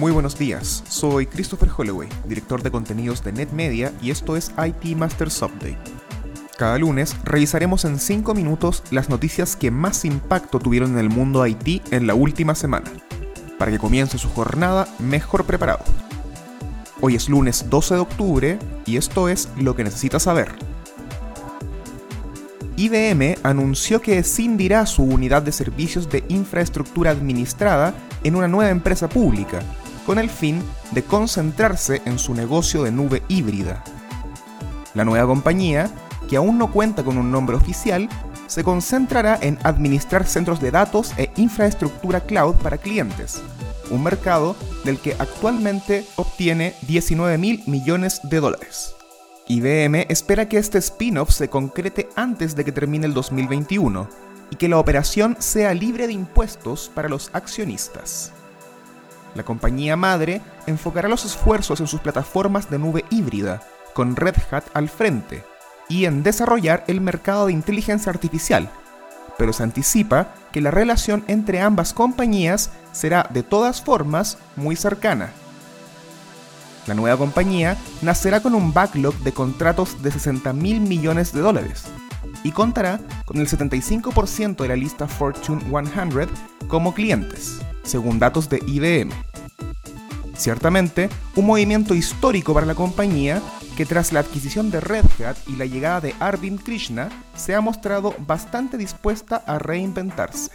buenos días, soy Christopher Holloway, director de contenidos de NetMedia y esto es IT Masters Update. Cada lunes revisaremos en 5 minutos las noticias que más impacto tuvieron en el mundo IT en la última semana, para que comience su jornada mejor preparado. Hoy es lunes 12 de octubre y esto es lo que necesitas saber. IBM anunció que escindirá su unidad de servicios de infraestructura administrada en una nueva empresa pública, con el fin de concentrarse en su negocio de nube híbrida. La nueva compañía, que aún no cuenta con un nombre oficial, se concentrará en administrar centros de datos e infraestructura cloud para clientes, un mercado del que actualmente obtiene 19 mil millones de dólares. IBM espera que este spin-off se concrete antes de que termine el 2021 y que la operación sea libre de impuestos para los accionistas. La compañía madre enfocará los esfuerzos en sus plataformas de nube híbrida, con Red Hat al frente, y en desarrollar el mercado de inteligencia artificial, pero se anticipa que la relación entre ambas compañías será de todas formas muy cercana. La nueva compañía nacerá con un backlog de contratos de 60 mil millones de dólares y contará con el 75% de la lista Fortune 100 como clientes, según datos de IBM. Ciertamente, un movimiento histórico para la compañía que tras la adquisición de Red Hat y la llegada de Arvind Krishna se ha mostrado bastante dispuesta a reinventarse.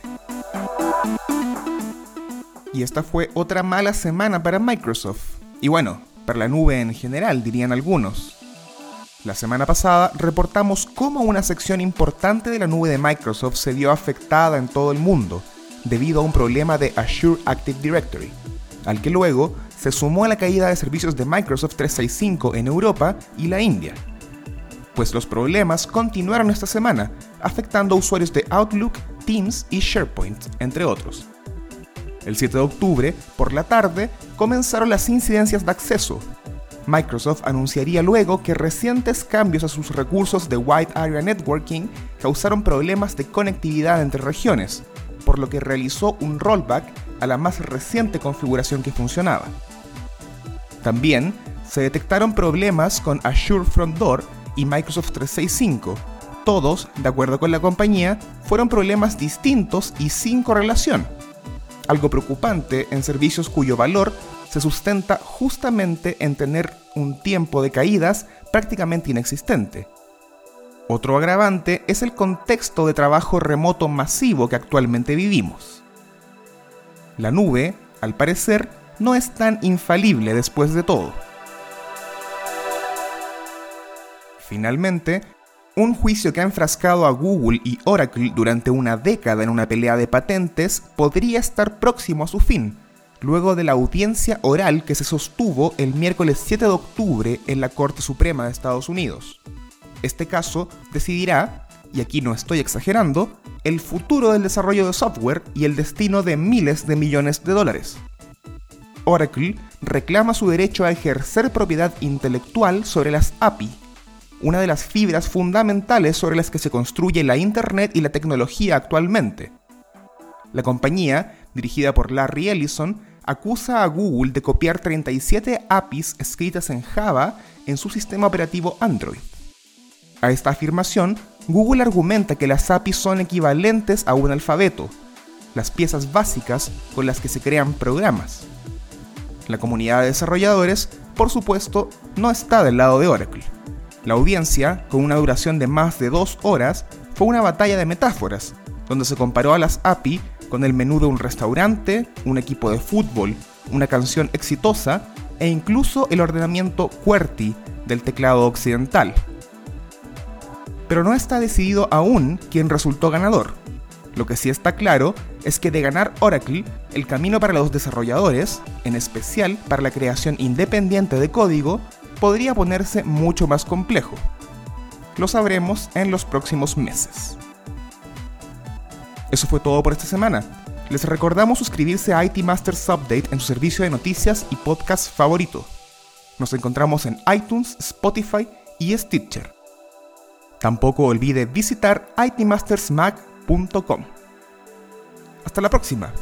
Y esta fue otra mala semana para Microsoft. Y bueno, para la nube en general, dirían algunos. La semana pasada reportamos cómo una sección importante de la nube de Microsoft se vio afectada en todo el mundo debido a un problema de Azure Active Directory, al que luego se sumó a la caída de servicios de Microsoft 365 en Europa y la India. Pues los problemas continuaron esta semana, afectando a usuarios de Outlook, Teams y SharePoint, entre otros. El 7 de octubre, por la tarde, comenzaron las incidencias de acceso. Microsoft anunciaría luego que recientes cambios a sus recursos de Wide Area Networking causaron problemas de conectividad entre regiones, por lo que realizó un rollback a la más reciente configuración que funcionaba. También se detectaron problemas con Azure Front Door y Microsoft 365. Todos, de acuerdo con la compañía, fueron problemas distintos y sin correlación. Algo preocupante en servicios cuyo valor se sustenta justamente en tener un tiempo de caídas prácticamente inexistente. Otro agravante es el contexto de trabajo remoto masivo que actualmente vivimos. La nube, al parecer, no es tan infalible después de todo. Finalmente, un juicio que ha enfrascado a Google y Oracle durante una década en una pelea de patentes podría estar próximo a su fin, luego de la audiencia oral que se sostuvo el miércoles 7 de octubre en la Corte Suprema de Estados Unidos. Este caso decidirá, y aquí no estoy exagerando, el futuro del desarrollo de software y el destino de miles de millones de dólares. Oracle reclama su derecho a ejercer propiedad intelectual sobre las API, una de las fibras fundamentales sobre las que se construye la Internet y la tecnología actualmente. La compañía, dirigida por Larry Ellison, acusa a Google de copiar 37 APIs escritas en Java en su sistema operativo Android. A esta afirmación, Google argumenta que las APIs son equivalentes a un alfabeto, las piezas básicas con las que se crean programas. La comunidad de desarrolladores, por supuesto, no está del lado de Oracle. La audiencia, con una duración de más de dos horas, fue una batalla de metáforas, donde se comparó a las API con el menú de un restaurante, un equipo de fútbol, una canción exitosa e incluso el ordenamiento QWERTY del teclado occidental. Pero no está decidido aún quién resultó ganador. Lo que sí está claro es que de ganar Oracle, el camino para los desarrolladores, en especial para la creación independiente de código, podría ponerse mucho más complejo. Lo sabremos en los próximos meses. Eso fue todo por esta semana. Les recordamos suscribirse a IT Masters Update en su servicio de noticias y podcast favorito. Nos encontramos en iTunes, Spotify y Stitcher. Tampoco olvide visitar itmastersmac.com. Hasta la próxima.